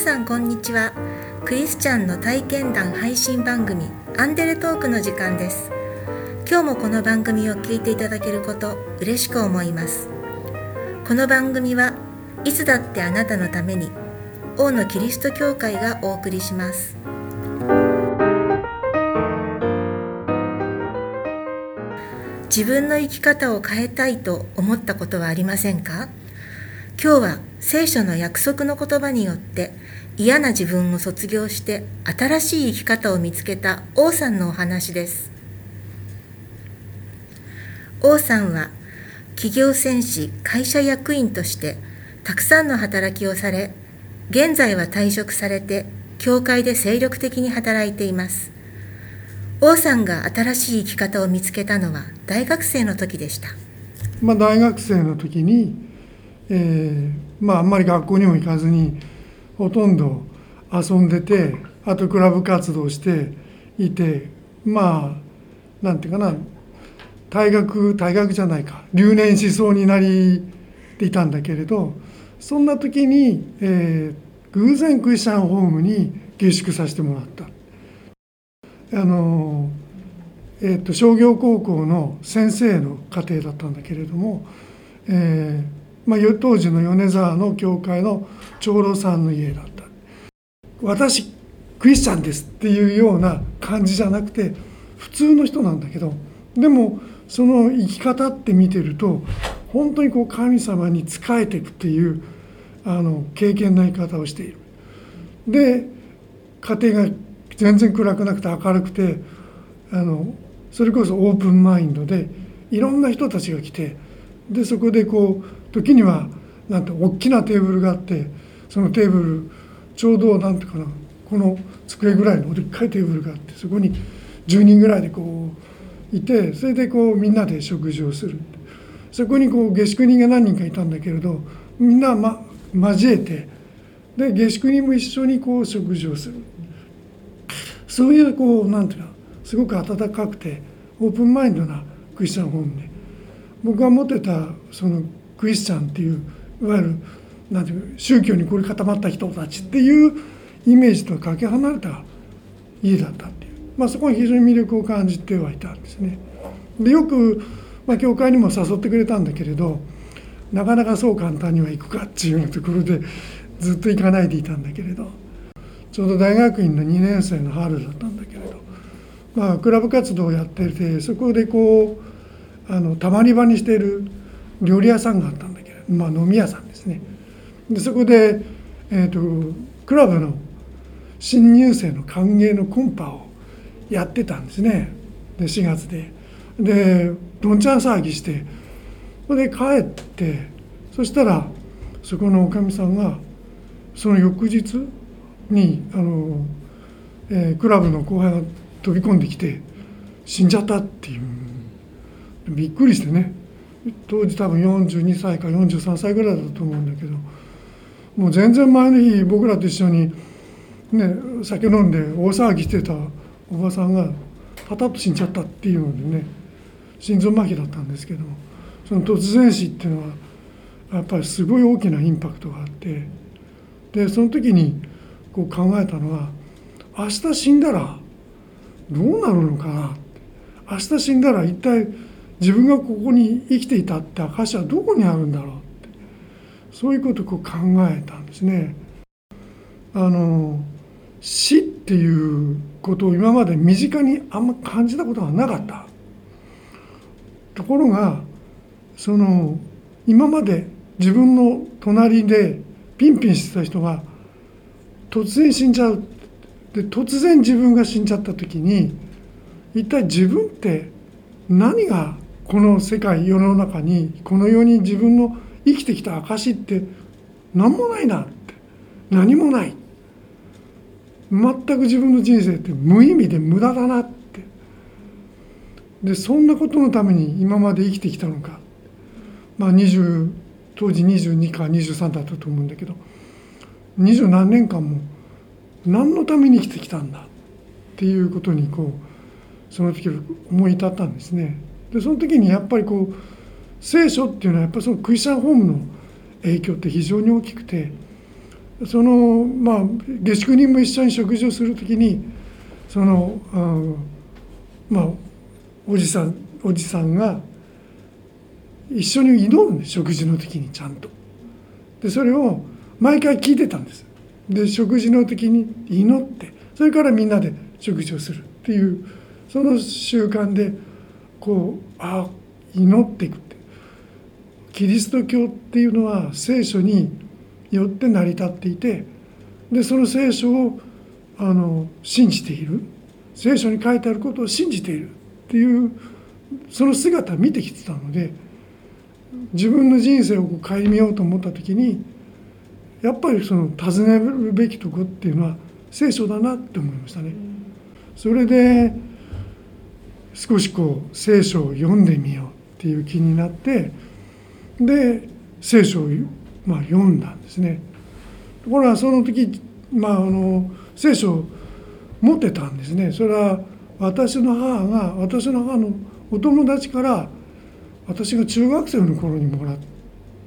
さんこんにちは。クリスチャンの体験談配信番組アンデレトークの時間です。今日もこの番組を聞いていただけること嬉しく思います。この番組はいつだってあなたのために王のキリスト教会がお送りします。自分の生き方を変えたいと思ったことはありませんか？今日は聖書の約束の言葉によって嫌な自分を卒業して新しい生き方を見つけた王さんのお話です。王さんは企業戦士会社役員としてたくさんの働きをされ現在は退職されて教会で精力的に働いています。王さんが新しい生き方を見つけたのは大学生の時でした、まあ、大学生の時にえー、まああんまり学校にも行かずにほとんど遊んでてあとクラブ活動していてまあなんていうかな退学退学じゃないか留年しそうになりていたんだけれどそんな時に、えー、偶然クリスチャンホームに下宿させてもらった。あのえーと、商業高校の先生の家庭だったんだけれども、えーまあ、当時の米沢の教会の長老さんの家だった私クリスチャンですっていうような感じじゃなくて普通の人なんだけどでもその生き方って見てると本当にこう神様に仕えていくっていうあの経験の生き方をしている。で家庭が全然暗くなくて明るくてあのそれこそオープンマインドでいろんな人たちが来てでそこでこう時にはなんて大きなテーブルがあってそのテーブルちょうどなんていうかなこの机ぐらいのでっかいテーブルがあってそこに10人ぐらいでこういてそれでこうみんなで食事をする。そこにこう下宿人が何人かいたんだけれどみんな、ま、交えてで下宿人も一緒にこう食事をする。そういうこうなんていうのすごく温かくてオープンマインドなクリスチャンホームで。僕が持ってたそのクリスチャンっていういわゆるなんていう宗教に凝り固まった人たちっていうイメージとかけ離れた家だったっていう、まあ、そこに非常に魅力を感じてはいたんですね。でよく、まあ、教会にも誘ってくれたんだけれどなかなかそう簡単には行くかっていうところでずっと行かないでいたんだけれど。ちょうど大学院の2年生の春だったんだけれど、まあ、クラブ活動をやっててそこでこうあのたまり場にしている料理屋さんがあったんだけど、まあ、飲み屋さんですね。でそこで、えーと、クラブの新入生の歓迎のコンパをやってたんですね。で4月で。でどんちゃん騒ぎして。それで帰ってそしたらそこのおかみさんがその翌日にあの、えー、クラブの後輩が飛び込んできて死んじゃったっていう。びっくりしてね。当時多分42歳か43歳ぐらいだと思うんだけどもう全然前の日僕らと一緒にね酒飲んで大騒ぎしてたおばさんがパタッと死んじゃったっていうのでね心臓麻痺だったんですけどもその突然死っていうのはやっぱりすごい大きなインパクトがあってでその時にこう考えたのは明日死んだらどうなるのかな明日死んだら一体自分がここに生きていたって証はどこにあるんだろうってそういうことをこう考えたんですね。あの死っていうことを今まで身近にあんま感じたことがなかった。ところがその今まで自分の隣でピンピンしてた人が突然死んじゃうで突然自分が死んじゃった時に一体自分って何がこの世界世の中にこの世に自分の生きてきた証って何もないなって。何もない。全く自分の人生って無意味で無駄だなって。でそんなことのために今まで生きてきたのか。まあ20当時22か23だったと思うんだけど二十何年間も何のために生きてきたんだっていうことにこうその時思い至ったんですね。でその時にやっぱりこう聖書っていうのはやっぱそのクリスチャンホームの影響って非常に大きくてそのまあ下宿人も一緒に食事をする時にそのあまあおじさんおじさんが一緒に祈るんです食事の時にちゃんと。でそれを毎回聞いてたんです。で食事の時に祈ってそれからみんなで食事をするっていうその習慣でこうあ祈っていくってキリスト教っていうのは聖書によって成り立っていてでその聖書をあの信じている聖書に書いてあることを信じているっていうその姿を見てきてたので自分の人生をこう顧みようと思った時にやっぱりその尋ねるべきとこっていうのは聖書だなって思いましたね。それで少しこう聖書を読んでみようっていう気になってで聖書をまあ読んだんですね。ところがその時まああの聖書を持ってたんですね。それは私の母が私の母のお友達から私が中学生の頃にもらっ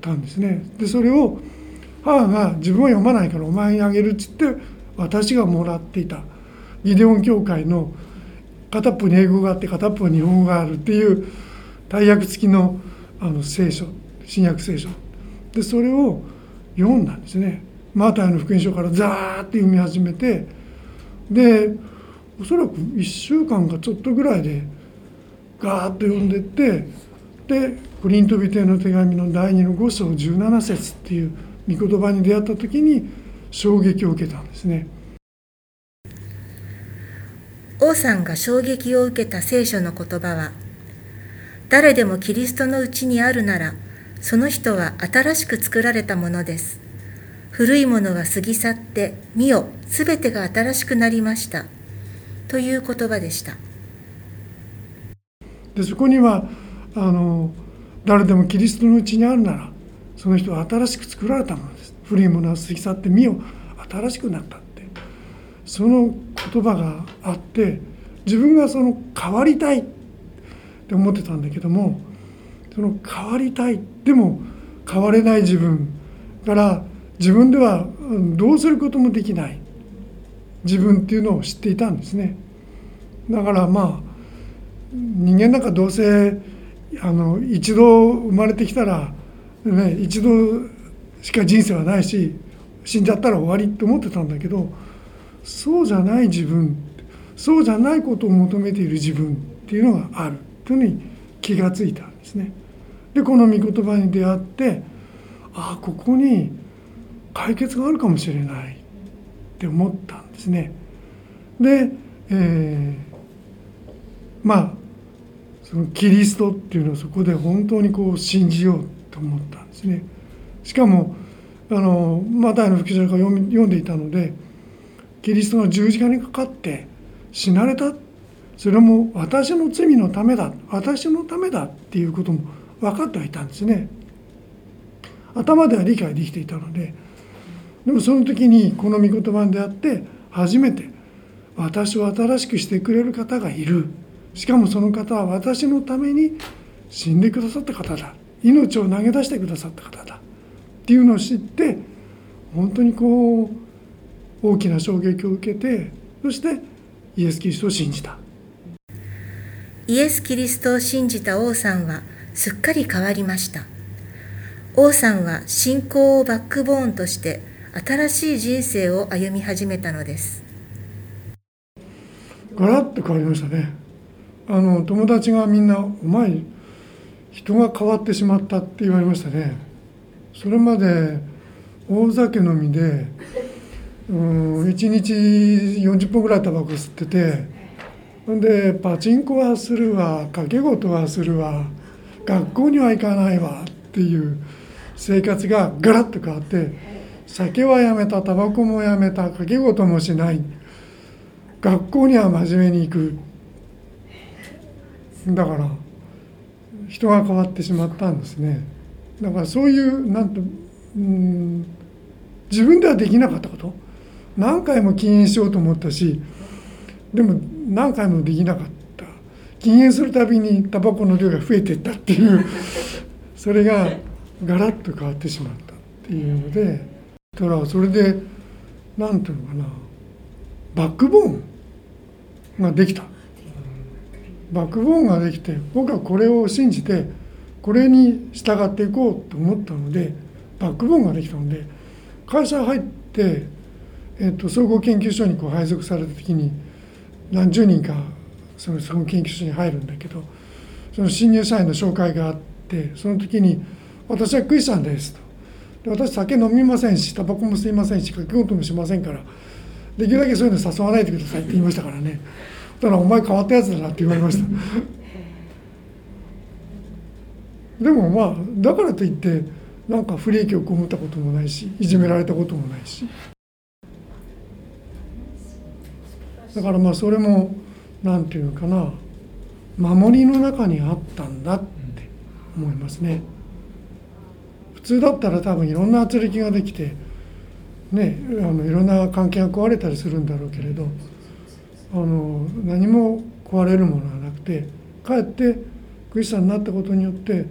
たんですね。でそれを母が自分は読まないからお前にあげるっつって私がもらっていたギデオン教会の片っぽに英語があって片っぽに日本語があるっていう大訳付きのあの聖書新約聖書。でそれを読んだんですね。マタイの福音書からザーッて読み始めて。でおそらく1週間かちょっとぐらいでガーッと読んでってでコリントビテの手紙の第2の5章17節っていう御言葉に出会った時に衝撃を受けたんですね。王さんが衝撃を受けた聖書の言葉は誰でもキリストのうちにあるならその人は新しく作られたものです。古いものは過ぎ去って見よすべてが新しくなりました。という言葉でした。でそこにはあの誰でもキリストのうちにあるならその人は新しく作られたものです。古いものは過ぎ去って見よ新しくなったって。その言葉があって自分がその変わりたいって思ってたんだけどもその変わりたいでも変われない自分から自分ではどうすることもできない自分っていうのを知っていたんですね。だからまあ人間なんかどうせあの一度生まれてきたら、ね、一度しか人生はないし死んじゃったら終わりって思ってたんだけどそうじゃない自分そうじゃないことを求めている自分っていうのがあるというのに気がついたんですね。でこの御言葉に出会ってああここに解決があるかもしれないって思ったんですね。で、えー、まあそのキリストっていうのをそこで本当にこう信じようと思ったんですね。しかもあのマタイの福音書から読んでいたのでキリストが十字架にかかって死なれた。それも私の罪のためだ。私のためだっていうことも分かってはいたんですね。頭では理解できていたので。でもその時にこの御言葉であって初めて私を新しくしてくれる方がいる。しかもその方は私のために死んでくださった方だ。命を投げ出してくださった方だ。っていうのを知って本当にこう大きな衝撃を受けてそしてイエス・キリストを信じた。イエス・キリストを信じた王さんはすっかり変わりました。王さんは信仰をバックボーンとして新しい人生を歩み始めたのです。ガラッと変わりましたね。あの友達がみんな「お前人が変わってしまった」って言われましたね。それまで大酒飲みでうん1日40本ぐらいタバコ吸っててほんでパチンコはするわ掛け事はするわ学校には行かないわっていう生活がガラッと変わって酒はやめたタバコもやめた掛け事もしない学校には真面目に行く。だから人が変わってしまったんですね。だからそういうなんとうん自分ではできなかったこと。何回も禁煙しようと思ったしでも何回もできなかった。禁煙するたびにタバコの量が増えていったっていう。それがガラッと変わってしまったっていうのでたらそれで何ていうのかな。バックボーンができた。バックボーンができて僕はこれを信じてこれに従っていこうと思ったのでバックボーンができたので会社入って、えーと、総合研究所にこう配属された時に何十人かその総合研究所に入るんだけどその新入社員の紹介があってその時に「私はクリスチャンです」と。で私酒飲みませんしタバコも吸いませんし書き事もしませんからできるだけそういうの誘わないでくださいって言いましたからね。だからお前変わったやつだなって言われました。でもまあだからといってなんか不利益を被ったこともないしいじめられたこともないし。だからまあそれも何て言うのかな守りの中にあったんだって思いますね。普通だったら多分いろんな圧力ができてねあのいろんな関係が壊れたりするんだろうけれどあの何も壊れるものはなくてかえってクリスチャンになったことによって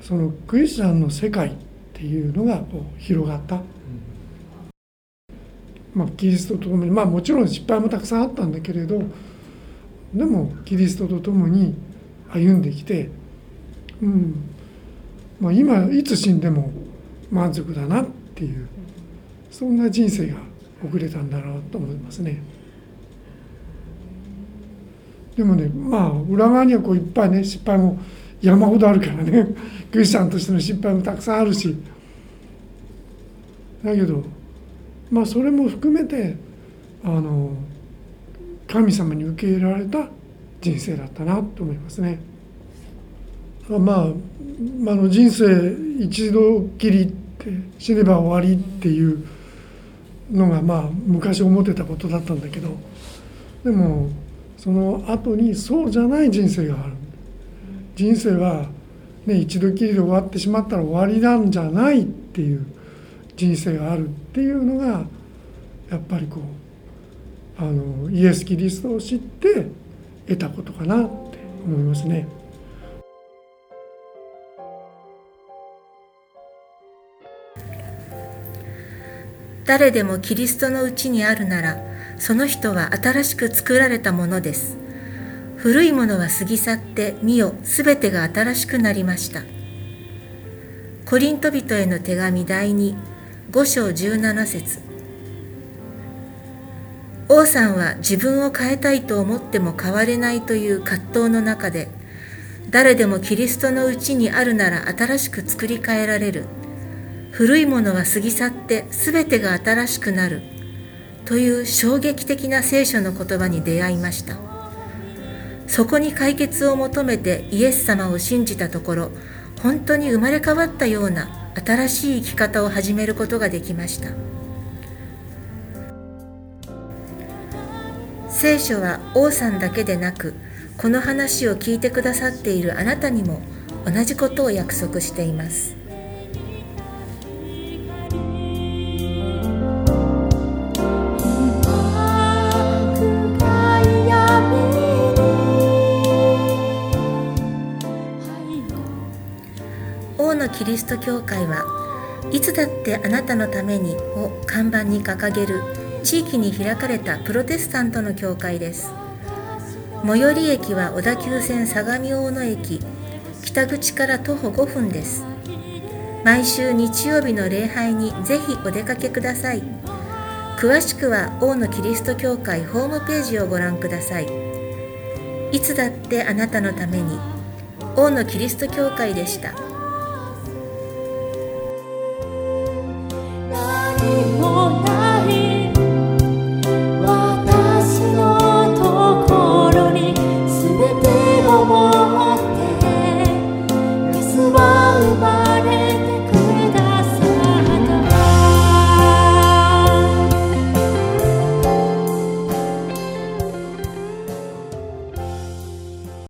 そのクリスチャンの世界っていうのがこう広がった、まあ、キリストと共にまあもちろん失敗もたくさんあったんだけれどでもキリストと共に歩んできて、うん。まあ、今いつ死んでも満足だなっていうそんな人生が送れたんだろうと思いますね。でもねまあ裏側にはこういっぱいね失敗も山ほどあるからね。クリスチャンとしての失敗もたくさんあるし。だけどまあそれも含めてあの神様に受け入れられた人生だったなと思いますね。まあ、あの人生一度きりって死ねば終わりっていうのがまあ昔思ってたことだったんだけどでもその後にそうじゃない人生がある人生は、ね、一度きりで終わってしまったら終わりなんじゃないっていう人生があるっていうのがやっぱりこうあのイエス・キリストを知って得たことかなって思いますね。誰でもキリストのうちにあるならその人は新しく作られたものです古いものは過ぎ去って見よすべてが新しくなりましたコリント人への手紙第2 5章17節。王さんは自分を変えたいと思っても変われないという葛藤の中で誰でもキリストのうちにあるなら新しく作り変えられる。古いものは過ぎ去って全てが新しくなる。という衝撃的な聖書の言葉に出会いました。そこに解決を求めてイエス様を信じたところ本当に生まれ変わったような新しい生き方を始めることができました。聖書は王さんだけでなくこの話を聞いてくださっているあなたにも同じことを約束しています。キリスト教会はいつだってあなたのためにを看板に掲げる地域に開かれたプロテスタントの教会です。最寄り駅は小田急線相模大野駅北口から徒歩5分です。毎週日曜日の礼拝にぜひお出かけください。詳しくは大野キリスト教会ホームページをご覧ください。いつだってあなたのために大野キリスト教会でした。Ooh.